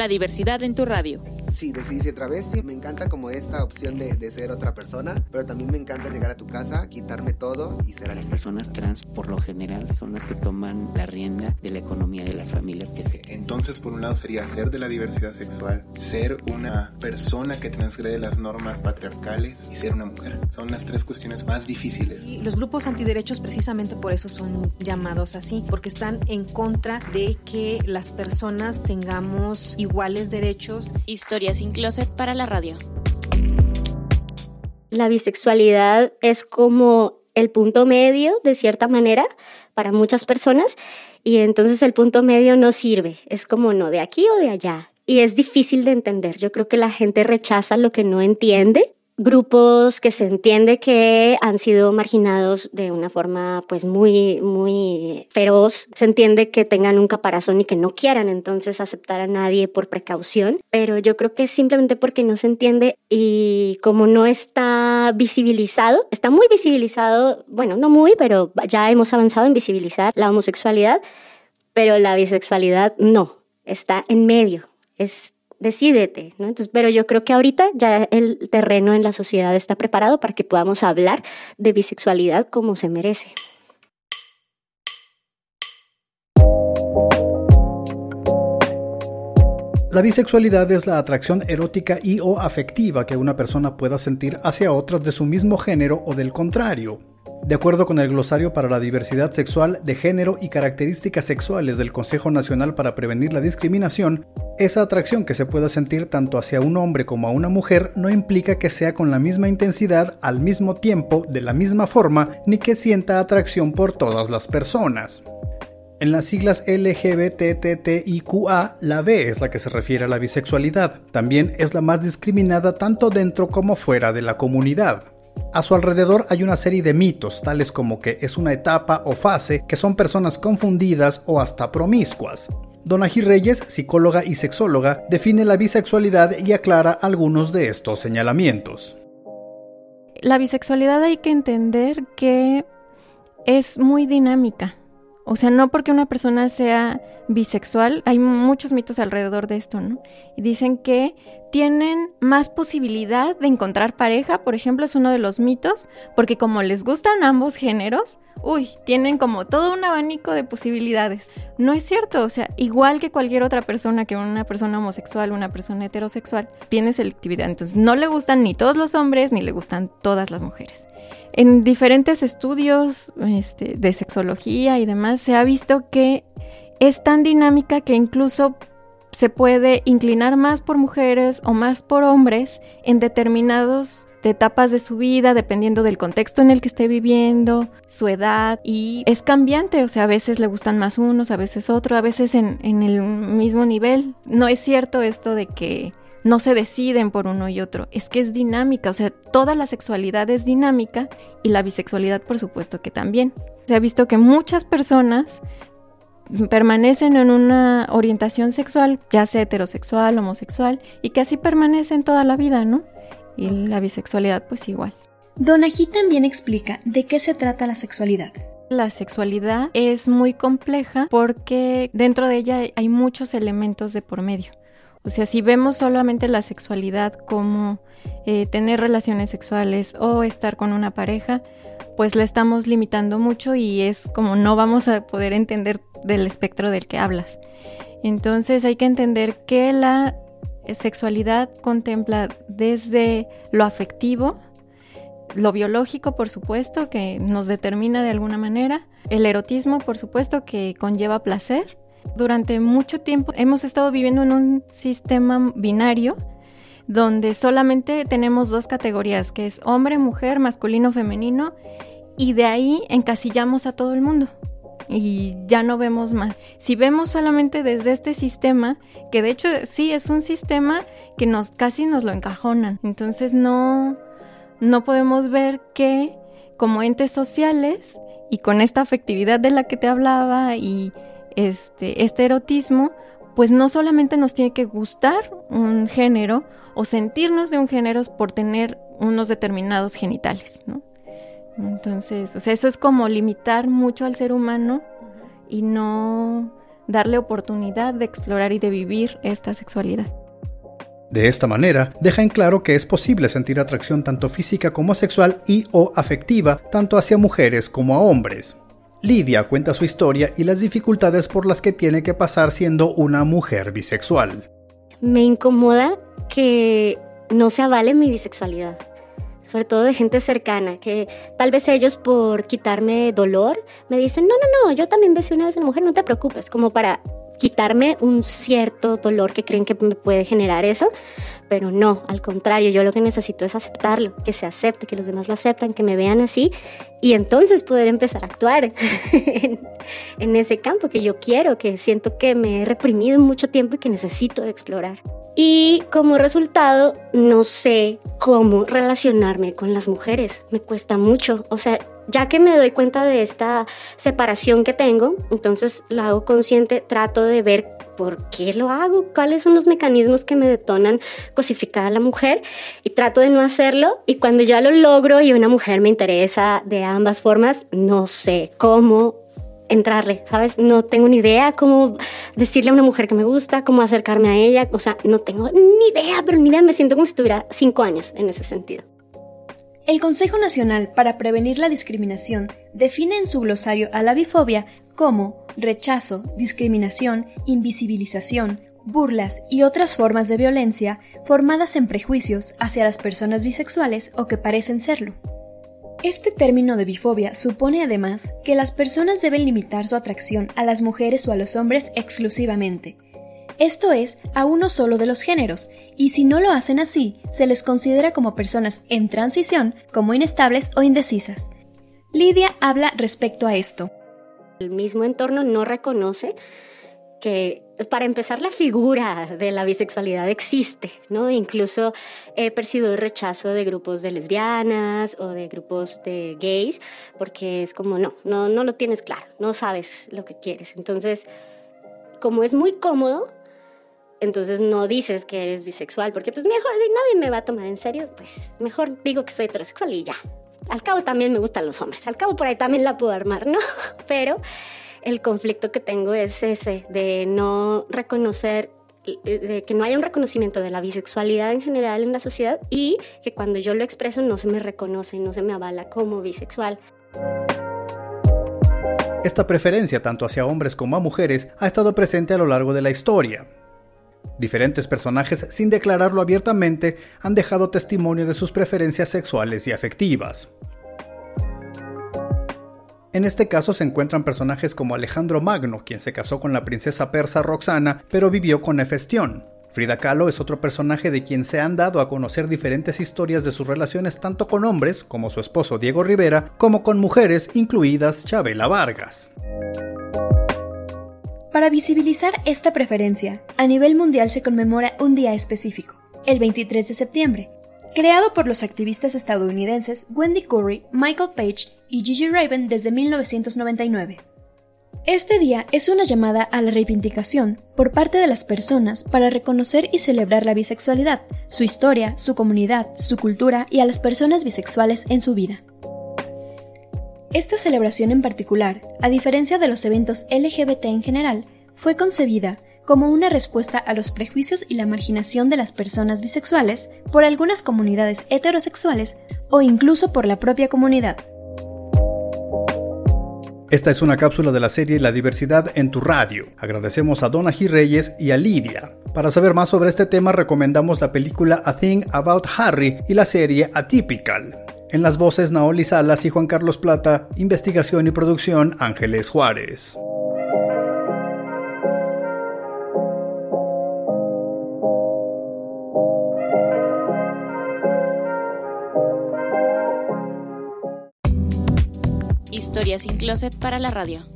La diversidad en tu radio. Sí, decidí otra vez. Sí, me encanta como esta opción de, de, ser otra persona, pero también me encanta llegar a tu casa, quitarme todo y ser Las personas trans, por lo general, son las que toman la rienda de la economía de las familias que se Entonces, por un lado sería ser de la diversidad sexual, ser una persona que transgrede las normas patriarcales y ser una mujer. Son las tres cuestiones más difíciles. Y los grupos antiderechos precisamente por eso son llamados así, porque están en contra de que las personas tengamos iguales derechos. Historia sin closet para la radio. La bisexualidad es como el punto medio, de cierta manera, para muchas personas, y entonces el punto medio no sirve, es como no de aquí o de allá, y es difícil de entender. Yo creo que la gente rechaza lo que no entiende grupos que se entiende que han sido marginados de una forma pues muy muy feroz. Se entiende que tengan un caparazón y que no quieran entonces aceptar a nadie por precaución pero yo creo que es simplemente porque no se entiende y como no está visibilizado está muy visibilizado bueno no muy pero ya hemos avanzado en visibilizar la homosexualidad pero la bisexualidad no está en medio es decídete, ¿no? Entonces, pero yo creo que ahorita ya el terreno en la sociedad está preparado para que podamos hablar de bisexualidad como se merece. La bisexualidad es la atracción erótica y o afectiva que una persona pueda sentir hacia otras de su mismo género o del contrario. De acuerdo con el glosario para la diversidad sexual de género y características sexuales del Consejo Nacional para Prevenir la Discriminación, esa atracción que se pueda sentir tanto hacia un hombre como a una mujer no implica que sea con la misma intensidad, al mismo tiempo, de la misma forma, ni que sienta atracción por todas las personas. En las siglas LGBTTIQA, la B es la que se refiere a la bisexualidad. También es la más discriminada tanto dentro como fuera de la comunidad. A su alrededor hay una serie de mitos, tales como que es una etapa o fase, que son personas confundidas o hasta promiscuas. Donají Reyes, psicóloga y sexóloga, define la bisexualidad y aclara algunos de estos señalamientos. La bisexualidad hay que entender que es muy dinámica. O sea, no porque una persona sea bisexual, hay muchos mitos alrededor de esto, ¿no? Y dicen que tienen más posibilidad de encontrar pareja, por ejemplo, es uno de los mitos, porque como les gustan ambos géneros, uy, tienen como todo un abanico de posibilidades. No es cierto, o sea, igual que cualquier otra persona, que una persona homosexual, una persona heterosexual, tiene selectividad. Entonces, no le gustan ni todos los hombres, ni le gustan todas las mujeres. En diferentes estudios este, de sexología y demás se ha visto que es tan dinámica que incluso se puede inclinar más por mujeres o más por hombres en determinados etapas de su vida, dependiendo del contexto en el que esté viviendo, su edad, y es cambiante, o sea, a veces le gustan más unos, a veces otros, a veces en, en el mismo nivel. No es cierto esto de que no se deciden por uno y otro, es que es dinámica, o sea, toda la sexualidad es dinámica y la bisexualidad por supuesto que también. Se ha visto que muchas personas permanecen en una orientación sexual, ya sea heterosexual, homosexual, y que así permanecen toda la vida, ¿no? Y la bisexualidad pues igual. Donají también explica de qué se trata la sexualidad. La sexualidad es muy compleja porque dentro de ella hay muchos elementos de por medio. O sea, si vemos solamente la sexualidad como eh, tener relaciones sexuales o estar con una pareja, pues la estamos limitando mucho y es como no vamos a poder entender del espectro del que hablas. Entonces hay que entender que la sexualidad contempla desde lo afectivo, lo biológico, por supuesto, que nos determina de alguna manera, el erotismo, por supuesto, que conlleva placer, durante mucho tiempo hemos estado viviendo en un sistema binario donde solamente tenemos dos categorías, que es hombre, mujer, masculino, femenino, y de ahí encasillamos a todo el mundo y ya no vemos más. Si vemos solamente desde este sistema, que de hecho sí es un sistema que nos casi nos lo encajonan, entonces no no podemos ver que como entes sociales y con esta afectividad de la que te hablaba y este, este erotismo, pues no solamente nos tiene que gustar un género o sentirnos de un género por tener unos determinados genitales, ¿no? Entonces, o sea, eso es como limitar mucho al ser humano y no darle oportunidad de explorar y de vivir esta sexualidad. De esta manera, deja en claro que es posible sentir atracción tanto física como sexual y o afectiva, tanto hacia mujeres como a hombres. Lidia cuenta su historia y las dificultades por las que tiene que pasar siendo una mujer bisexual. Me incomoda que no se avale mi bisexualidad, sobre todo de gente cercana, que tal vez ellos por quitarme dolor me dicen, no, no, no, yo también besé una vez a una mujer, no te preocupes, como para quitarme un cierto dolor que creen que me puede generar eso, pero no, al contrario, yo lo que necesito es aceptarlo, que se acepte, que los demás lo aceptan, que me vean así y entonces poder empezar a actuar en, en, ese campo que yo quiero, que siento que me he reprimido mucho tiempo y que necesito explorar. Y como resultado, no sé cómo relacionarme con las mujeres, me cuesta mucho, o sea, ya que me doy cuenta de esta separación que tengo, entonces lo hago consciente, trato de ver por qué lo hago, cuáles son los mecanismos que me detonan cosificar a la mujer y trato de no hacerlo y cuando ya lo logro y una mujer me interesa de ambas formas, no sé cómo entrarle, ¿sabes? No tengo ni idea cómo decirle a una mujer que me gusta, cómo acercarme a ella, o sea, no tengo ni idea, pero ni idea, me siento como si tuviera cinco años en ese sentido. El Consejo Nacional para Prevenir la Discriminación define en su glosario a la bifobia como rechazo, discriminación, invisibilización, burlas y otras formas de violencia formadas en prejuicios hacia las personas bisexuales o que parecen serlo. Este término de bifobia supone además que las personas deben limitar su atracción a las mujeres o a los hombres exclusivamente, esto es, a uno solo de los géneros, y si no lo hacen así, se les considera como personas en transición, como inestables o indecisas. Lidia habla respecto a esto. El mismo entorno no reconoce que para empezar la figura de la bisexualidad existe, ¿no? Incluso he percibido rechazo de grupos de lesbianas o de grupos de gays porque es como no, no no lo tienes claro, no sabes lo que quieres. Entonces, como es muy cómodo, entonces no dices que eres bisexual, porque pues mejor si nadie me va a tomar en serio, pues mejor digo que soy heterosexual y ya. Al cabo también me gustan los hombres, al cabo por ahí también la puedo armar, ¿no? Pero el conflicto que tengo es ese, de no reconocer de que no haya un reconocimiento de la bisexualidad en general en la sociedad y que cuando yo lo expreso no se me reconoce, no se me avala como bisexual. Esta preferencia tanto hacia hombres como a mujeres ha estado presente a lo largo de la historia. Diferentes personajes, sin declararlo abiertamente, han dejado testimonio de sus preferencias sexuales y afectivas. En este caso se encuentran personajes como Alejandro Magno, quien se casó con la princesa persa Roxana, pero vivió con Hefestión. Frida Kahlo es otro personaje de quien se han dado a conocer diferentes historias de sus relaciones tanto con hombres, como su esposo Diego Rivera, como con mujeres, incluidas Chabela Vargas. Para visibilizar esta preferencia, a nivel mundial se conmemora un día específico, el 23 de septiembre, creado por los activistas estadounidenses Wendy Curry, Michael Page y Gigi Raven desde 1999. Este día es una llamada a la reivindicación por parte de las personas para reconocer y celebrar la bisexualidad, su historia, su comunidad, su cultura y a las personas bisexuales en su vida. Esta celebración en particular, a diferencia de los eventos LGBT en general, fue concebida como una respuesta a los prejuicios y la marginación de las personas bisexuales por algunas comunidades heterosexuales o incluso por la propia comunidad. Esta es una cápsula de la serie La diversidad en tu radio. Agradecemos a Donna G. Reyes y a Lidia. Para saber más sobre este tema recomendamos la película A Thing About Harry y la serie Atypical. En las voces Naoli Salas y Juan Carlos Plata, investigación y producción Ángeles Juárez. Historias sin closet para la radio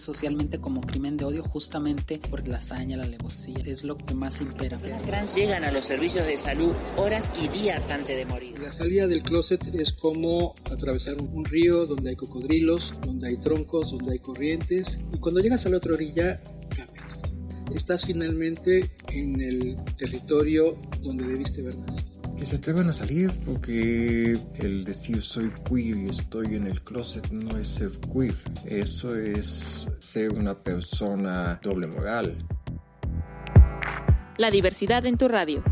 socialmente como crimen de odio justamente por la hazaña, la alevosía, es lo que más impera. Las trans llegan a los servicios de salud horas y días antes de morir. La salida del closet es como atravesar un río donde hay cocodrilos, donde hay troncos, donde hay corrientes y cuando llegas a la otra orilla cambias. Estás finalmente en el territorio donde debiste haber nacido. Que se atrevan a salir, porque el decir soy queer y estoy en el closet no es ser queer, eso es ser una persona doble moral. La diversidad en tu radio.